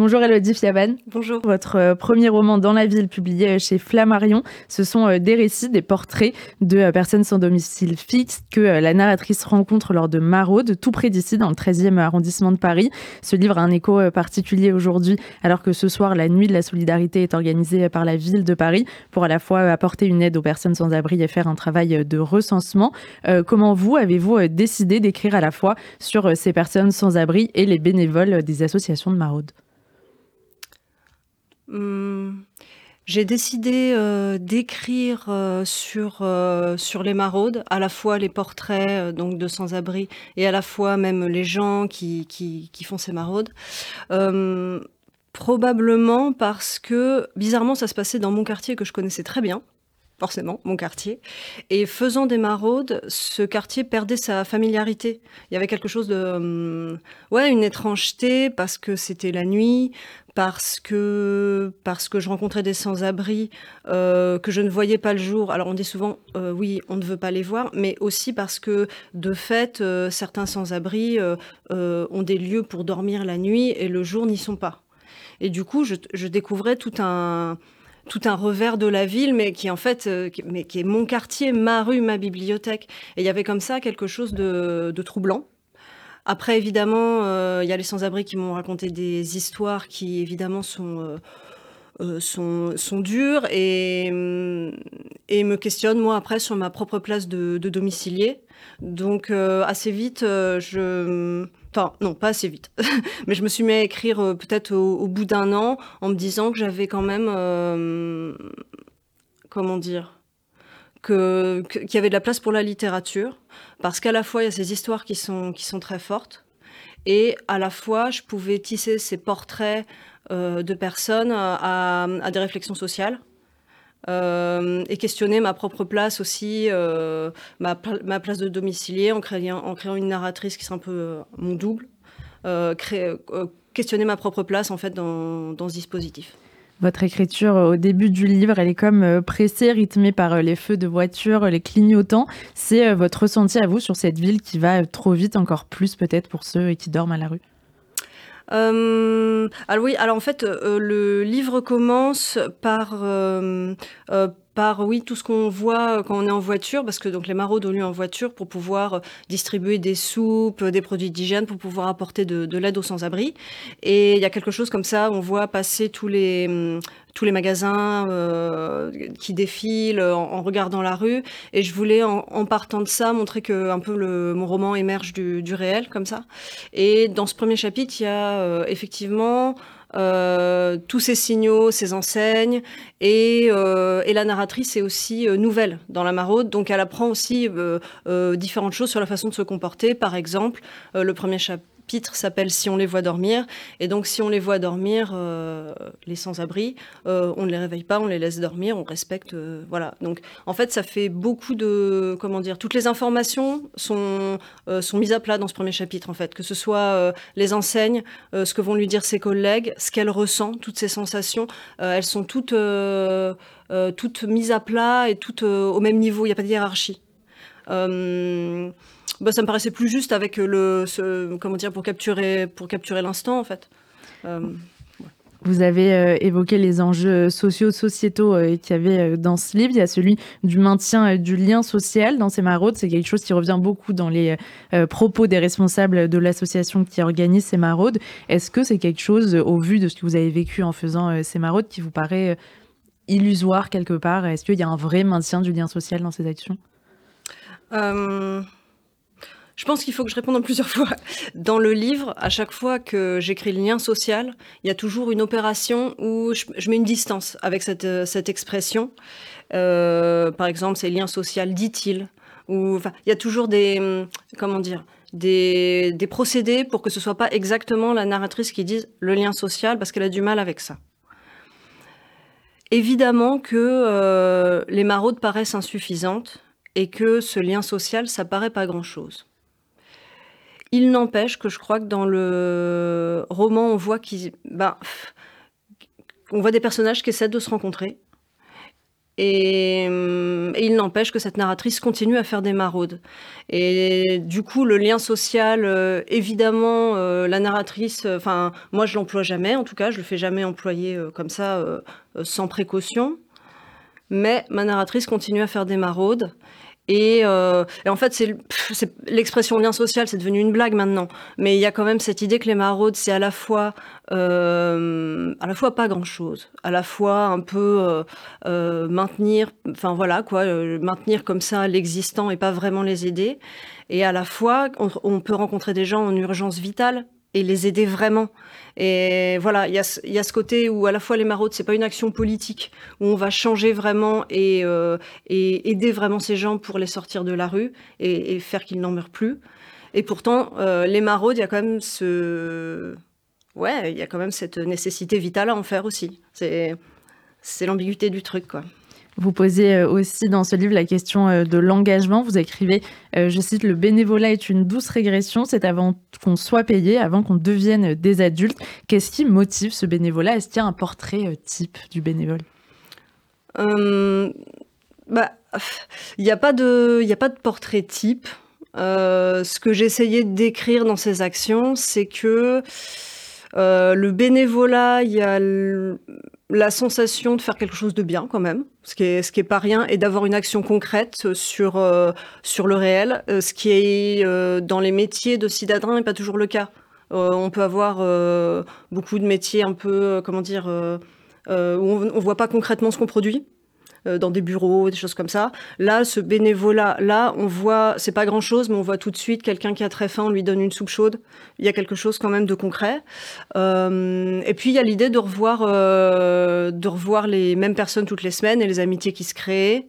Bonjour Elodie Fiaban. Bonjour. Votre euh, premier roman Dans la ville, publié chez Flammarion, ce sont euh, des récits, des portraits de euh, personnes sans domicile fixe que la narratrice rencontre lors de maraudes, tout près d'ici, dans le 13e arrondissement de Paris. Ce livre a un écho particulier aujourd'hui, alors que ce soir, la nuit de la solidarité est organisée par la ville de Paris pour à la fois apporter une aide aux personnes sans abri et faire un travail de recensement. comment vous avez-vous décidé d'écrire à la fois sur ces personnes sans abri et les bénévoles des associations de maraude? Hum, J'ai décidé euh, d'écrire euh, sur, euh, sur les maraudes, à la fois les portraits donc de sans-abri et à la fois même les gens qui, qui, font ces maraudes. Hum, probablement parce que, bizarrement, ça se passait dans mon quartier que je connaissais très bien forcément, mon quartier. Et faisant des maraudes, ce quartier perdait sa familiarité. Il y avait quelque chose de... Hum, ouais, une étrangeté parce que c'était la nuit, parce que, parce que je rencontrais des sans-abri euh, que je ne voyais pas le jour. Alors on dit souvent, euh, oui, on ne veut pas les voir, mais aussi parce que, de fait, euh, certains sans-abri ont des lieux pour dormir la nuit et le jour n'y sont pas. Et du coup, je découvrais tout un tout un revers de la ville, mais qui en fait, mais qui est mon quartier, ma rue, ma bibliothèque. Et il y avait comme ça quelque chose de, troublant. Après, évidemment, euh, il y a les sans-abri qui m'ont raconté des histoires qui, évidemment, sont, euh, sont, sont, dures et, et me questionnent, moi, après, sur ma propre place de, de domicilié. Donc, assez vite, je Enfin, non, pas assez vite. Mais je me suis mis à écrire euh, peut-être au, bout d'un an en me disant que j'avais quand même. Euh, comment dire qu'il y avait de la place pour la littérature. Parce qu'à la fois, il y a ces histoires qui sont, qui sont très fortes. Et à la fois, je pouvais tisser ces portraits euh, de personnes à, des réflexions sociales. Euh, et questionner ma propre place aussi, euh, ma, place de domicilié en créant, en créant une narratrice qui serait un peu mon double, questionner ma propre place en fait dans, dans, ce dispositif. Votre écriture au début du livre, elle est comme pressée, rythmée par les feux de voiture, les clignotants. C'est votre ressenti à vous sur cette ville qui va trop vite, encore plus peut-être pour ceux qui dorment à la rue? Euh, alors oui, alors en fait, euh, le livre commence par euh, oui tout ce qu'on voit quand on est en voiture, parce que donc les maraudes ont lieu en voiture pour pouvoir distribuer des soupes, des produits d'hygiène, pour pouvoir apporter de, de l'aide aux sans-abri. Et il y a quelque chose comme ça, on voit passer tous les tous les magasins euh, qui défilent en, regardant la rue. Et je voulais, en, partant de ça, montrer que un peu mon roman émerge du, réel, comme ça. Et dans ce premier chapitre, il y a euh, effectivement euh, tous ces signaux, ces enseignes, et, euh, la narratrice est aussi euh, nouvelle dans la maraude, donc elle apprend aussi différentes choses sur la façon de se comporter. Par exemple, le premier chapitre s'appelle Si on les voit dormir. Et donc, si on les voit dormir, euh, les sans-abri, euh, on ne les réveille pas, on les laisse dormir, on respecte. Euh, voilà. Donc, en fait, ça fait beaucoup de. Comment dire Toutes les informations sont, sont mises à plat dans ce premier chapitre, en fait. Que ce soit les enseignes, ce que vont lui dire ses collègues, ce qu'elle ressent, toutes ces sensations, elles sont toutes, toutes mises à plat et toutes au même niveau. Il n'y a pas de hiérarchie. Bah, ça me paraissait plus juste avec le, ce, comment dire, pour capturer, pour capturer l'instant en fait. Euh, Vous avez euh, évoqué les enjeux sociaux, sociétaux euh, qu'il y avait dans ce livre. Il y a celui du maintien du lien social dans ces maraudes. C'est quelque chose qui revient beaucoup dans les propos des responsables de l'association qui organise ces maraudes. Est-ce que c'est quelque chose, au vu de ce que vous avez vécu en faisant ces maraudes, qui vous paraît illusoire quelque part? Est-ce qu'il y a un vrai maintien du lien social dans ces actions? Je pense qu'il faut que je réponde en plusieurs fois. Dans le livre, à chaque fois que j'écris le lien social, il y a toujours une opération où je, mets une distance avec cette, euh, cette expression. Euh, par exemple, c'est lien social, dit-il. Ou, il y a toujours des, hum, comment dire, des, des procédés pour que ce soit pas exactement la narratrice qui dise le lien social parce qu'elle a du mal avec ça. Évidemment que euh, les maraudes paraissent insuffisantes et que ce lien social, ça paraît pas grand-chose. Il n'empêche que je crois que dans le roman, on voit qu'ils, ben, on voit des personnages qui essaient de se rencontrer. Et, il n'empêche que cette narratrice continue à faire des maraudes. Et du coup, le lien social, évidemment, la narratrice, enfin, moi je l'emploie jamais, en tout cas, je le fais jamais employer comme ça, sans précaution. Mais ma narratrice continue à faire des maraudes. Euh, et, en fait, c'est l'expression lien social, c'est devenu une blague maintenant. Mais il y a quand même cette idée que les maraudes, c'est à la fois, euh, à la fois pas grand chose, à la fois un peu euh, maintenir, enfin voilà quoi, maintenir comme ça l'existant et pas vraiment les aider. Et à la fois, on peut rencontrer des gens en urgence vitale et les aider vraiment. Et voilà, il y a, ce côté où à la fois les maraudes, c'est pas une action politique, où on va changer vraiment et, euh, aider vraiment ces gens pour les sortir de la rue et, faire qu'ils n'en meurent plus. Et pourtant, euh, les maraudes, il y a quand même ce... Ouais, il y a quand même cette nécessité vitale à en faire aussi. C'est l'ambiguïté du truc, quoi. Vous posez euh, aussi dans ce livre la question euh, de l'engagement. Vous écrivez, euh, je cite, Le bénévolat est une douce régression, c'est avant qu'on soit payé, avant qu'on devienne des adultes. Qu'est-ce qui motive ce bénévolat? Est-ce qu'il y a un portrait type du bénévole? Bah, Il n'y a, pas de, a pas de portrait type. ce que j'essayais de décrire dans ces actions, c'est que le bénévolat, il y a la sensation de faire quelque chose de bien quand même, ce qui est, ce qui est pas rien, et d'avoir une action concrète sur, euh, sur le réel, euh, ce qui est euh, dans les métiers de citadin n'est pas toujours le cas. on peut avoir beaucoup de métiers un peu, comment dire, où on, ne voit pas concrètement ce qu'on produit. Euh, dans des bureaux, des choses comme ça. Là, ce bénévolat, là, on voit, c'est pas grand chose, mais on voit tout de suite quelqu'un qui a très faim, on lui donne une soupe chaude. Il y a quelque chose quand même de concret. Euh, et puis il y a l'idée de revoir, euh, de revoir les mêmes personnes toutes les semaines et les amitiés qui se créent.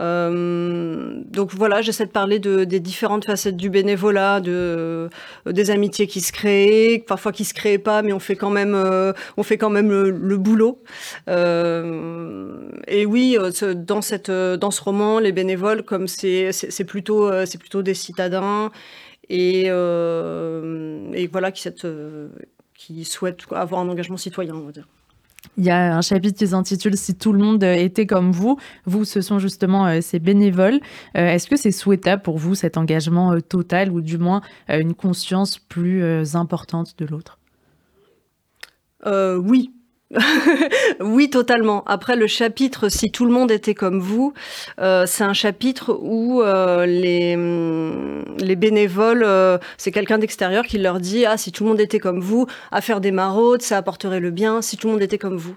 Euh, donc voilà, j'essaie de parler de, des différentes facettes du bénévolat, euh, des amitiés qui se créent, parfois qui se créent pas, mais on fait quand même, euh, on fait quand même le, boulot. et oui, dans ce roman, les bénévoles, comme c'est, plutôt, c'est plutôt des citadins et, voilà qui, qui souhaitent avoir un engagement citoyen, on va dire. Il y a un chapitre qui s'intitule Si tout le monde était comme vous. Vous, ce sont justement euh, ces bénévoles. Euh, est-ce que c'est souhaitable pour vous cet engagement euh, total ou du moins une conscience plus importante de l'autre? Oui, oui, totalement. Après, le chapitre Si tout le monde était comme vous, euh, c'est un chapitre où euh, les, mm, les bénévoles, euh, c'est quelqu'un d'extérieur qui leur dit Ah, si tout le monde était comme vous, à faire des maraudes, ça apporterait le bien, si tout le monde était comme vous.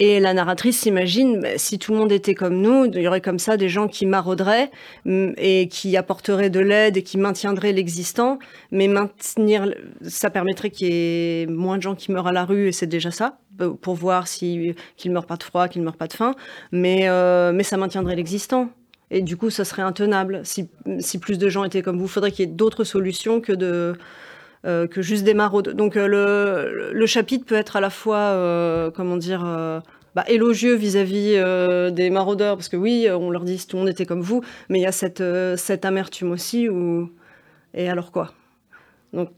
Et la narratrice s'imagine bah, Si tout le monde était comme nous, il y aurait comme ça des gens qui marauderaient mm, et qui apporteraient de l'aide et qui maintiendraient l'existant. Mais maintenir, ça permettrait qu'il y ait moins de gens qui meurent à la rue et c'est déjà ça pour voir si, qu'il meurt pas de froid, qu'il meurt pas de faim, mais, euh, mais ça maintiendrait l'existant. Et du coup, ça serait intenable. Si, si plus de gens étaient comme vous, faudrait qu'il y ait d'autres solutions que, de, euh, que juste des maraudes. Donc euh, le, le, chapitre peut être à la fois, comment dire, bah, élogieux vis-à-vis des maraudeurs, parce que oui, on leur dit tout le monde était comme vous, mais il y a cette, cette amertume aussi. Et alors quoi? Donc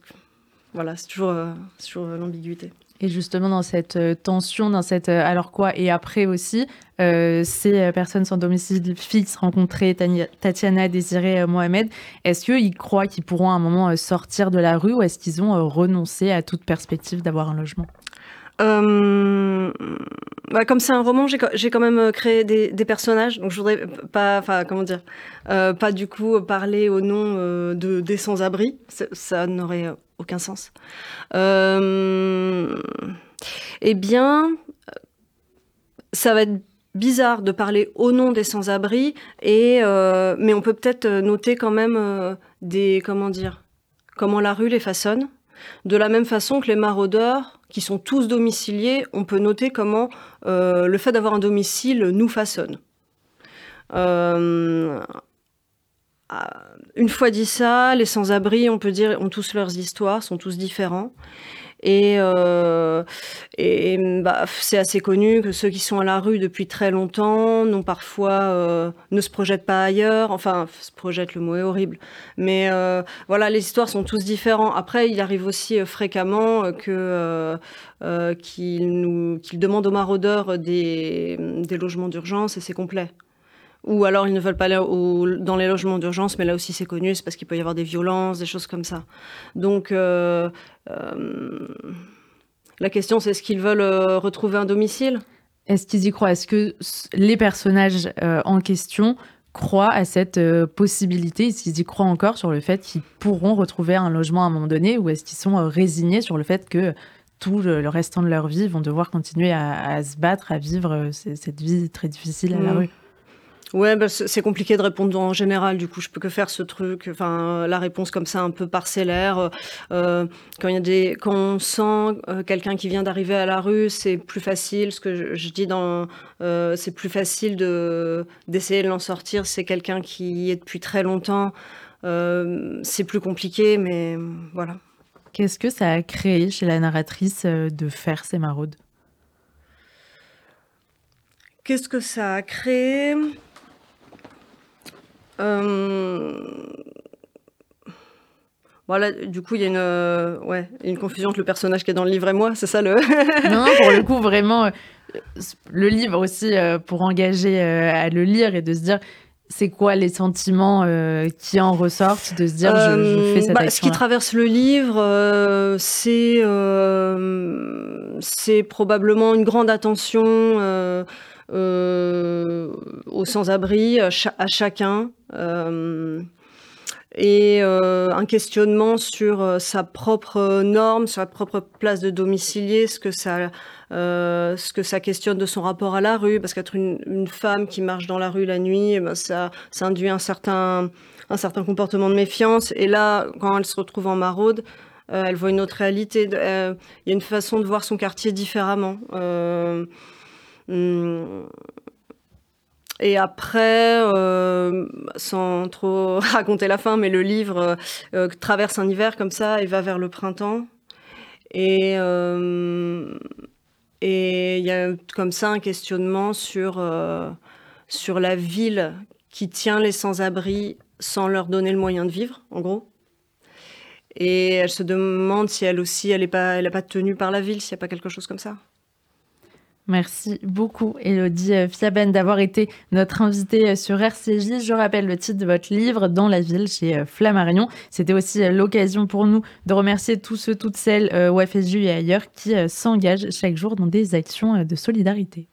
voilà, c'est toujours, toujours l'ambiguïté. Et justement, dans cette euh, tension, dans cette euh, alors quoi et après aussi, euh, ces personnes sans domicile fixe rencontrées, Tatiana, Désiré, Mohamed, est-ce qu'ils croient qu'ils pourront à un moment sortir de la rue ou est-ce qu'ils ont renoncé à toute perspective d'avoir un logement? Bah, comme c'est un roman, j'ai quand même créé des, personnages, donc je voudrais pas, enfin comment dire, pas du coup parler au nom de des sans-abri, ça n'aurait aucun sens. Euh, eh bien, ça va être bizarre de parler au nom des sans-abri, euh, mais on peut peut-être noter quand même euh, des comment dire, comment la rue les façonne. De la même façon que les maraudeurs, qui sont tous domiciliés, on peut noter comment le fait d'avoir un domicile nous façonne. Une fois dit ça, les sans-abri, on peut dire, ont tous leurs histoires, sont tous différents. Et, euh, et bah, c'est assez connu que ceux qui sont à la rue depuis très longtemps n'ont parfois euh, ne se projettent pas ailleurs. Enfin, se projettent, le mot est horrible. Mais euh, voilà, les histoires sont tous différents. Après, il arrive aussi fréquemment que qu'ils nous qu'ils demandent aux maraudeurs des, des logements d'urgence et c'est complet. Ou alors ils ne veulent pas aller dans les logements d'urgence, mais là aussi c'est connu, c'est parce qu'il peut y avoir des violences, des choses comme ça. Donc euh, euh, la question c'est est-ce qu'ils veulent euh, retrouver un domicile? Est-ce qu'ils y croient? Est-ce que les personnages en question croient à cette possibilité? Est-ce qu'ils y croient encore sur le fait qu'ils pourront retrouver un logement à un moment donné? Ou est-ce qu'ils sont résignés sur le fait que tout le, restant de leur vie vont devoir continuer à, se battre, à vivre cette vie très difficile à la mmh. rue? Ouais, bah, c'est compliqué de répondre en général. Du coup, je peux que faire ce truc. Enfin, la réponse comme ça, un peu parcellaire. Euh, quand il y a des, quand on sent euh, quelqu'un qui vient d'arriver à la rue, c'est plus facile. Ce que je, dis dans, euh, c'est plus facile de d'essayer de l'en sortir. C'est quelqu'un qui y est depuis très longtemps. c'est plus compliqué, mais voilà. Qu'est-ce que ça a créé chez la narratrice de faire ces maraudes? Qu'est-ce que ça a créé? Euh, voilà, du coup, il y a une, euh, ouais, une confusion entre le personnage qui est dans le livre et moi, c'est ça le. non, pour le coup, vraiment, euh, le livre aussi, pour engager à le lire et de se dire c'est quoi les sentiments qui en ressortent, de se dire je, fais cette bah, Ce qui traverse le livre, c'est c'est probablement une grande attention aux sans-abri, à, chacun. Euh, et euh, un questionnement sur sa propre norme, sur sa propre place de domicilier, ce que ça, ce que ça questionne de son rapport à la rue, parce qu'être une, femme qui marche dans la rue la nuit, eh ben, ça, ça induit un certain, un certain comportement de méfiance. Et là, quand elle se retrouve en maraude, elle voit une autre réalité. Il y a une façon de voir son quartier différemment. Hum. Et après, euh, sans trop raconter la fin, mais le livre euh, traverse un hiver comme ça et va vers le printemps. Et euh, il y a comme ça un questionnement sur, sur la ville qui tient les sans-abri sans leur donner le moyen de vivre, en gros. Et elle se demande si elle aussi, elle n'est pas, pas tenue par la ville, s'il n'y a pas quelque chose comme ça. Merci beaucoup, Elodie euh, Fiaben, d'avoir été notre invitée euh, sur RCJ. Je rappelle le titre de votre livre, Dans la ville, chez euh, Flammarion. C'était aussi l'occasion pour nous de remercier tous ceux, toutes celles au FSU et ailleurs qui s'engagent chaque jour dans des actions de solidarité.